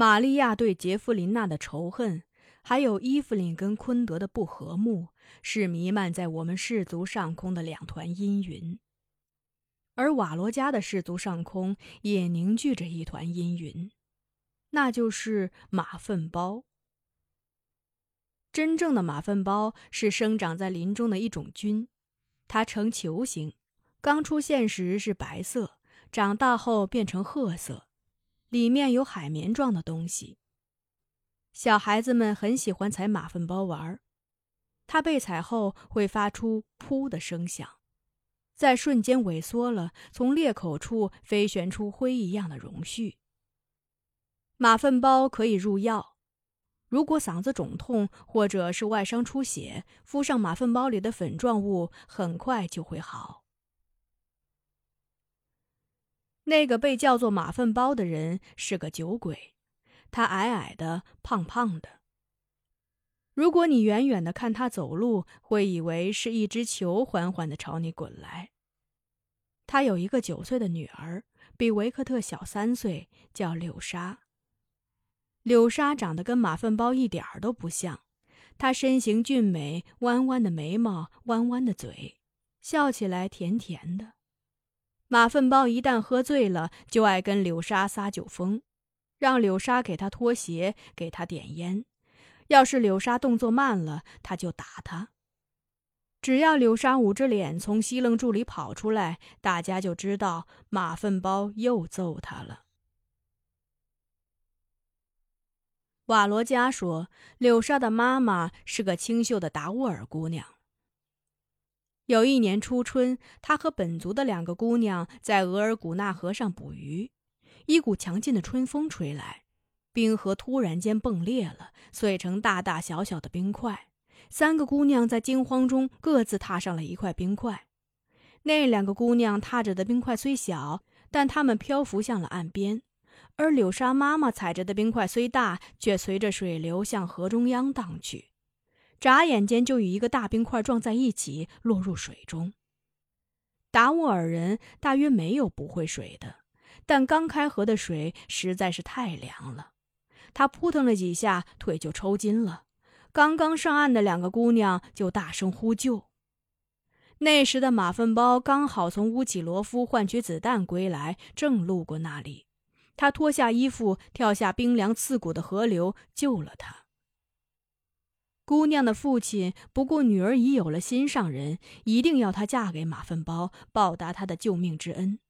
玛利亚对杰弗琳娜的仇恨，还有伊芙琳跟昆德的不和睦，是弥漫在我们氏族上空的两团阴云。而瓦罗加的氏族上空也凝聚着一团阴云，那就是马粪包。真正的马粪包是生长在林中的一种菌，它呈球形，刚出现时是白色，长大后变成褐色，里面有海绵状的东西。小孩子们很喜欢踩马粪包玩儿，它被踩后会发出“噗”的声响，在瞬间萎缩了，从裂口处飞旋出灰一样的绒絮。马粪包可以入药。如果嗓子肿痛或者是外伤出血，敷上马粪包里的粉状物，很快就会好。那个被叫做马粪包的人是个酒鬼，他矮矮的、胖胖的。如果你远远的看他走路，会以为是一只球缓缓的朝你滚来。他有一个九岁的女儿，比维克特小三岁，叫柳莎。柳莎长得跟马粪包一点儿都不像，她身形俊美，弯弯的眉毛，弯弯的嘴，笑起来甜甜的。马粪包一旦喝醉了，就爱跟柳莎撒酒疯，让柳莎给他脱鞋，给他点烟。要是柳莎动作慢了，他就打他。只要柳莎捂着脸从西楞柱里跑出来，大家就知道马粪包又揍他了。瓦罗加说：“柳莎的妈妈是个清秀的达乌尔姑娘。有一年初春，他和本族的两个姑娘在额尔古纳河上捕鱼，一股强劲的春风吹来，冰河突然间崩裂了，碎成大大小小的冰块。三个姑娘在惊慌中各自踏上了一块冰块。那两个姑娘踏着的冰块虽小，但她们漂浮向了岸边。”而柳莎妈妈踩着的冰块虽大，却随着水流向河中央荡去，眨眼间就与一个大冰块撞在一起，落入水中。达乌尔人大约没有不会水的，但刚开河的水实在是太凉了，他扑腾了几下，腿就抽筋了。刚刚上岸的两个姑娘就大声呼救。那时的马粪包刚好从乌起罗夫换取子弹归来，正路过那里。他脱下衣服，跳下冰凉刺骨的河流，救了她。姑娘的父亲不顾女儿已有了心上人，一定要她嫁给马粪包，报答他的救命之恩。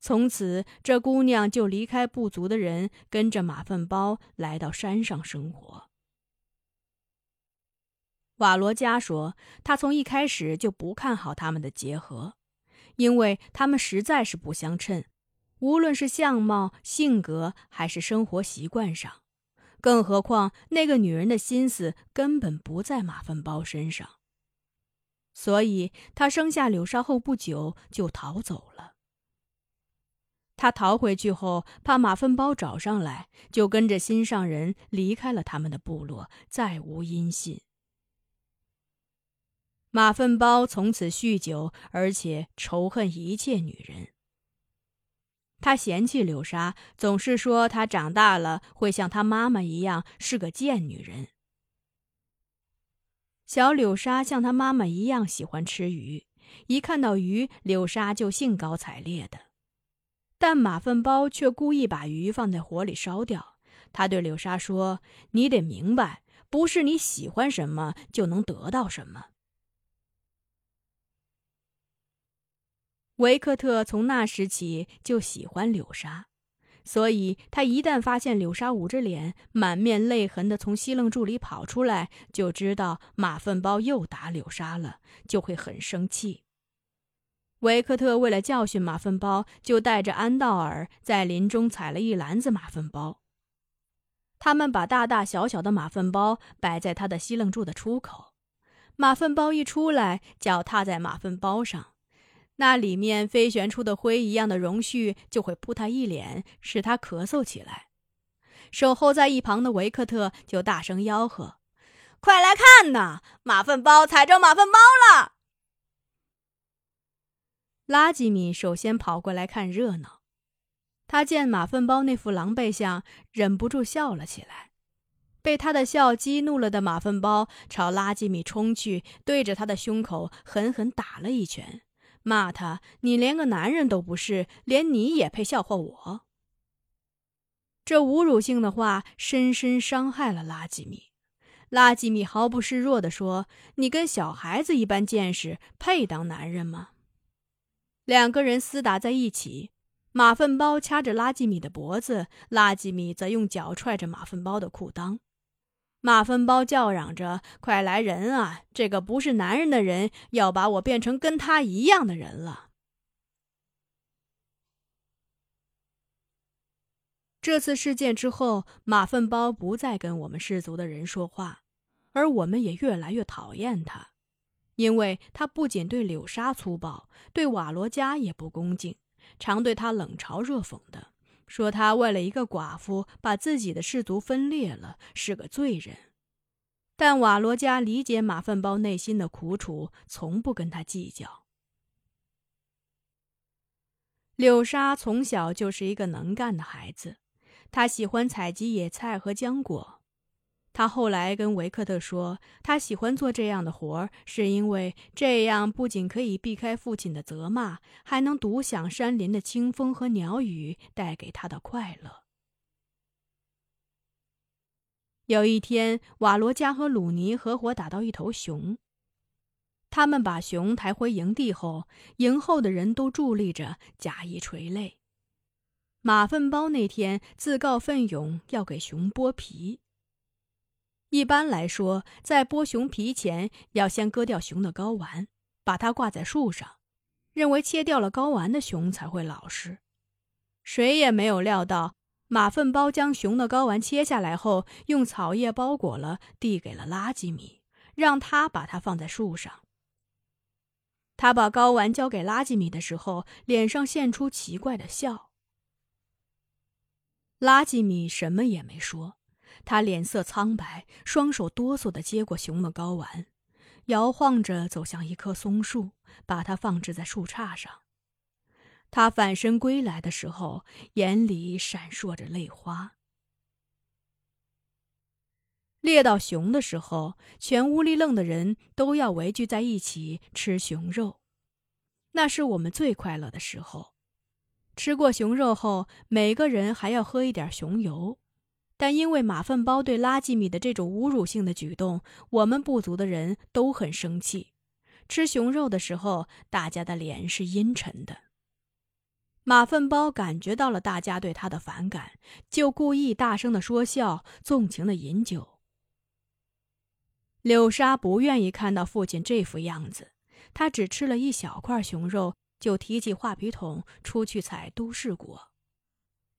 从此，这姑娘就离开部族的人，跟着马粪包来到山上生活。瓦罗加说，他从一开始就不看好他们的结合，因为他们实在是不相称。无论是相貌、性格，还是生活习惯上，更何况那个女人的心思根本不在马粪包身上。所以，他生下柳梢后不久就逃走了。他逃回去后，怕马粪包找上来，就跟着心上人离开了他们的部落，再无音信。马粪包从此酗酒，而且仇恨一切女人。他嫌弃柳莎，总是说她长大了会像她妈妈一样是个贱女人。小柳莎像她妈妈一样喜欢吃鱼，一看到鱼，柳莎就兴高采烈的。但马粪包却故意把鱼放在火里烧掉。他对柳莎说：“你得明白，不是你喜欢什么就能得到什么。”维克特从那时起就喜欢柳莎，所以他一旦发现柳莎捂着脸、满面泪痕的从西楞柱里跑出来，就知道马粪包又打柳莎了，就会很生气。维克特为了教训马粪包，就带着安道尔在林中采了一篮子马粪包。他们把大大小小的马粪包摆在他的西楞柱的出口，马粪包一出来，脚踏在马粪包上。那里面飞旋出的灰一样的绒絮就会扑他一脸，使他咳嗽起来。守候在一旁的维克特就大声吆喝：“快来看呐，马粪包踩着马粪包了！”拉吉米首先跑过来看热闹，他见马粪包那副狼狈相，忍不住笑了起来。被他的笑激怒了的马粪包朝拉基米冲去，对着他的胸口狠狠打了一拳，骂他：“你连个男人都不是，连你也配笑话我？”这侮辱性的话深深伤害了拉基米。拉基米毫不示弱地说：“你跟小孩子一般见识，配当男人吗？”两个人厮打在一起，马粪包掐着拉基米的脖子，拉基米则用脚踹着马粪包的裤裆。马粪包叫嚷着：“快来人啊！这个不是男人的人要把我变成跟他一样的人了。”这次事件之后，马粪包不再跟我们氏族的人说话，而我们也越来越讨厌他，因为他不仅对柳沙粗暴，对瓦罗加也不恭敬，常对他冷嘲热讽的。说他为了一个寡妇把自己的氏族分裂了，是个罪人。但瓦罗加理解马粪包内心的苦楚，从不跟他计较。柳沙从小就是一个能干的孩子，他喜欢采集野菜和浆果。他后来跟维克特说，他喜欢做这样的活儿，是因为这样不仅可以避开父亲的责骂，还能独享山林的清风和鸟语带给他的快乐。有一天，瓦罗加和鲁尼合伙打到一头熊，他们把熊抬回营地后，营后的人都伫立着，假意垂泪。马粪包那天自告奋勇要给熊剥皮。一般来说，在剥熊皮前，要先割掉熊的睾丸，把它挂在树上，认为切掉了睾丸的熊才会老实。谁也没有料到，马粪包将熊的睾丸切下来后，用草叶包裹了，递给了拉吉米，让他把它放在树上。他把睾丸交给拉吉米的时候，脸上现出奇怪的笑。拉吉米什么也没说。他脸色苍白，双手哆嗦地接过熊的睾丸，摇晃着走向一棵松树，把它放置在树杈上。他返身归来的时候，眼里闪烁着泪花。猎到熊的时候，全乌里楞的人都要围聚在一起吃熊肉，那是我们最快乐的时候。吃过熊肉后，每个人还要喝一点熊油。但因为马粪包对拉吉米的这种侮辱性的举动，我们部族的人都很生气。吃熊肉的时候，大家的脸是阴沉的。马粪包感觉到了大家对他的反感，就故意大声的说笑，纵情的饮酒。柳沙不愿意看到父亲这副样子，他只吃了一小块熊肉，就提起画皮桶出去采都市果。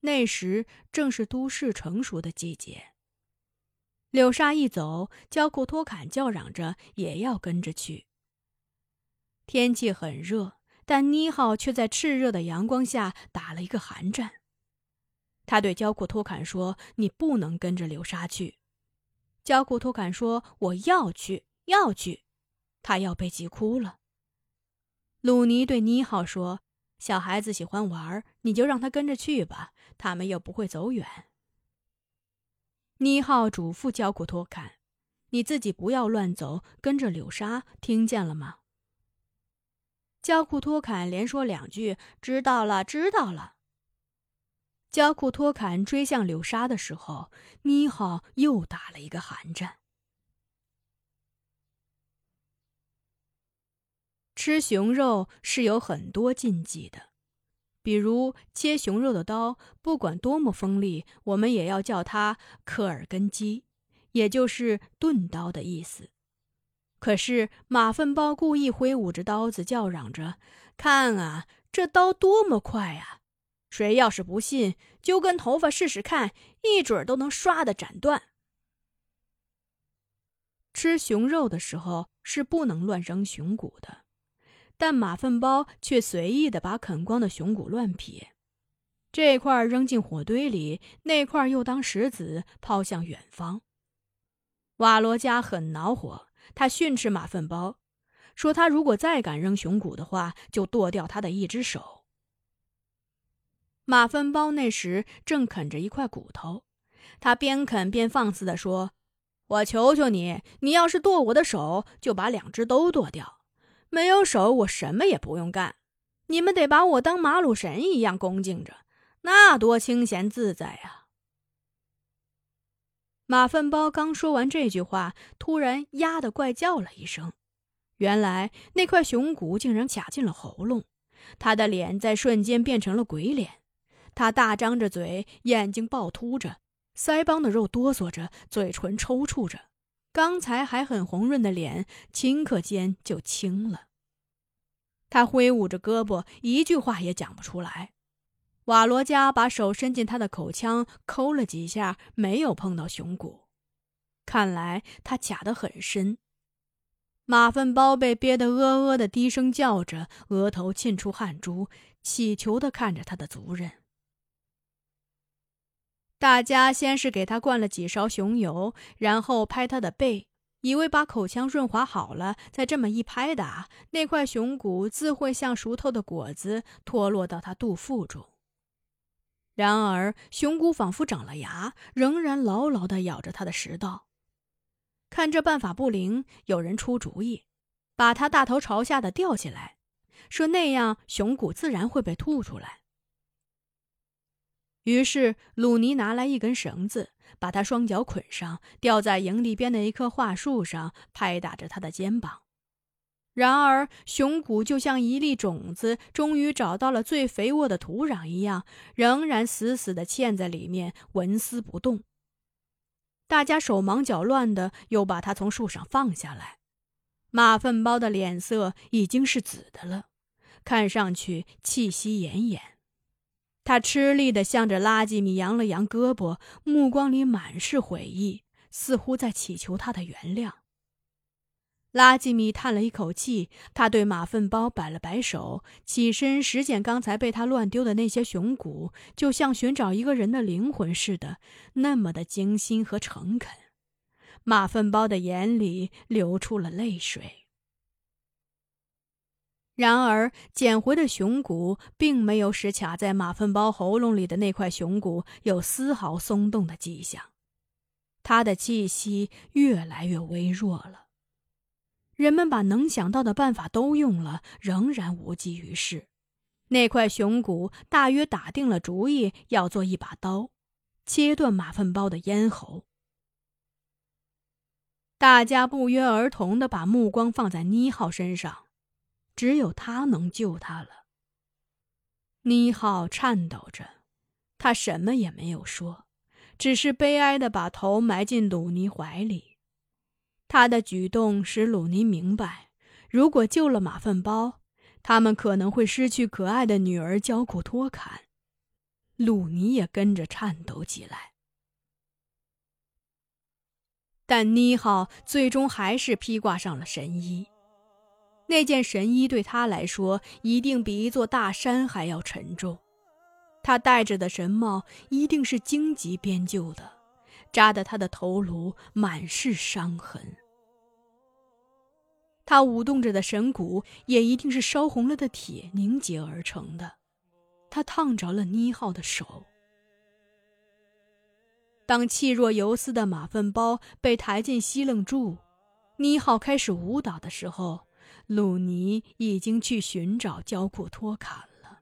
那时正是都市成熟的季节。柳沙一走，焦库托坎叫嚷着也要跟着去。天气很热，但妮浩却在炽热的阳光下打了一个寒战。他对焦库托坎说：“你不能跟着柳沙去。”焦库托坎说：“我要去，要去。”他要被急哭了。鲁尼对妮浩说：“小孩子喜欢玩，你就让他跟着去吧。”他们又不会走远。妮浩嘱咐焦库托坎：“你自己不要乱走，跟着柳沙，听见了吗？”焦库托坎连说两句：“知道了，知道了。”焦库托坎追向柳沙的时候，妮浩又打了一个寒战。吃熊肉是有很多禁忌的。比如切熊肉的刀，不管多么锋利，我们也要叫它科尔根基，也就是钝刀的意思。可是马粪包故意挥舞着刀子，叫嚷着：“看啊，这刀多么快啊！谁要是不信，揪根头发试试看，一准都能唰的斩断。”吃熊肉的时候是不能乱扔熊骨的。但马粪包却随意的把啃光的熊骨乱撇，这块扔进火堆里，那块又当石子抛向远方。瓦罗加很恼火，他训斥马粪包，说他如果再敢扔熊骨的话，就剁掉他的一只手。马粪包那时正啃着一块骨头，他边啃边放肆地说：“我求求你，你要是剁我的手，就把两只都剁掉。没有手，我什么也不用干。你们得把我当马鲁神一样恭敬着，那多清闲自在呀！”马粪包刚说完这句话，突然“呀”的怪叫了一声，原来那块熊骨竟然卡进了喉咙，他的脸在瞬间变成了鬼脸。他大张着嘴，眼睛暴突着，腮帮的肉哆嗦着，嘴唇抽搐着，刚才还很红润的脸，顷刻间就青了。他挥舞着胳膊，一句话也讲不出来。瓦罗加把手伸进他的口腔，抠了几下，没有碰到熊骨，看来他卡得很深。马粪包被憋得呃呃的低声叫着，额头沁出汗珠，乞求的看着他的族人。大家先是给他灌了几勺熊油，然后拍他的背，以为把口腔润滑好了，再这么一拍打，那块熊骨自会像熟透的果子脱落到他肚腹中。然而，熊骨仿佛长了牙，仍然牢牢地咬着他的食道。看这办法不灵，有人出主意，把他大头朝下的吊起来，说那样熊骨自然会被吐出来。于是，鲁尼拿来一根绳子，把他双脚捆上，吊在营地边的一棵桦树上，拍打着他的肩膀。然而，熊骨就像一粒种子，终于找到了最肥沃的土壤一样，仍然死死地嵌在里面，纹丝不动。大家手忙脚乱的又把它从树上放下来。马粪包的脸色已经是紫的了，看上去气息奄奄。他吃力地向着拉吉米扬了扬胳膊，目光里满是悔意，似乎在祈求他的原谅。拉吉米叹了一口气，他对马粪包摆了摆手，起身拾捡刚才被他乱丢的那些熊骨，就像寻找一个人的灵魂似的，那么的精心和诚恳。马粪包的眼里流出了泪水。然而，捡回的熊骨并没有使卡在马粪包喉咙里的那块熊骨有丝毫松动的迹象，他的气息越来越微弱了。人们把能想到的办法都用了，仍然无济于事。那块熊骨大约打定了主意，要做一把刀，切断马粪包的咽喉。大家不约而同地把目光放在妮浩身上。只有他能救他了。妮浩颤抖着，他什么也没有说，只是悲哀的把头埋进鲁尼怀里。他的举动使鲁尼明白，如果救了马粪包，他们可能会失去可爱的女儿焦库托坎。鲁尼也跟着颤抖起来。但妮浩最终还是披挂上了神衣。那件神衣对他来说一定比一座大山还要沉重，他戴着的神帽一定是荆棘编就的，扎得他的头颅满是伤痕。他舞动着的神骨也一定是烧红了的铁凝结而成的，他烫着了妮浩的手。当气若游丝的马粪包被抬进西楞柱，妮浩开始舞蹈的时候。鲁尼已经去寻找焦库托坎了。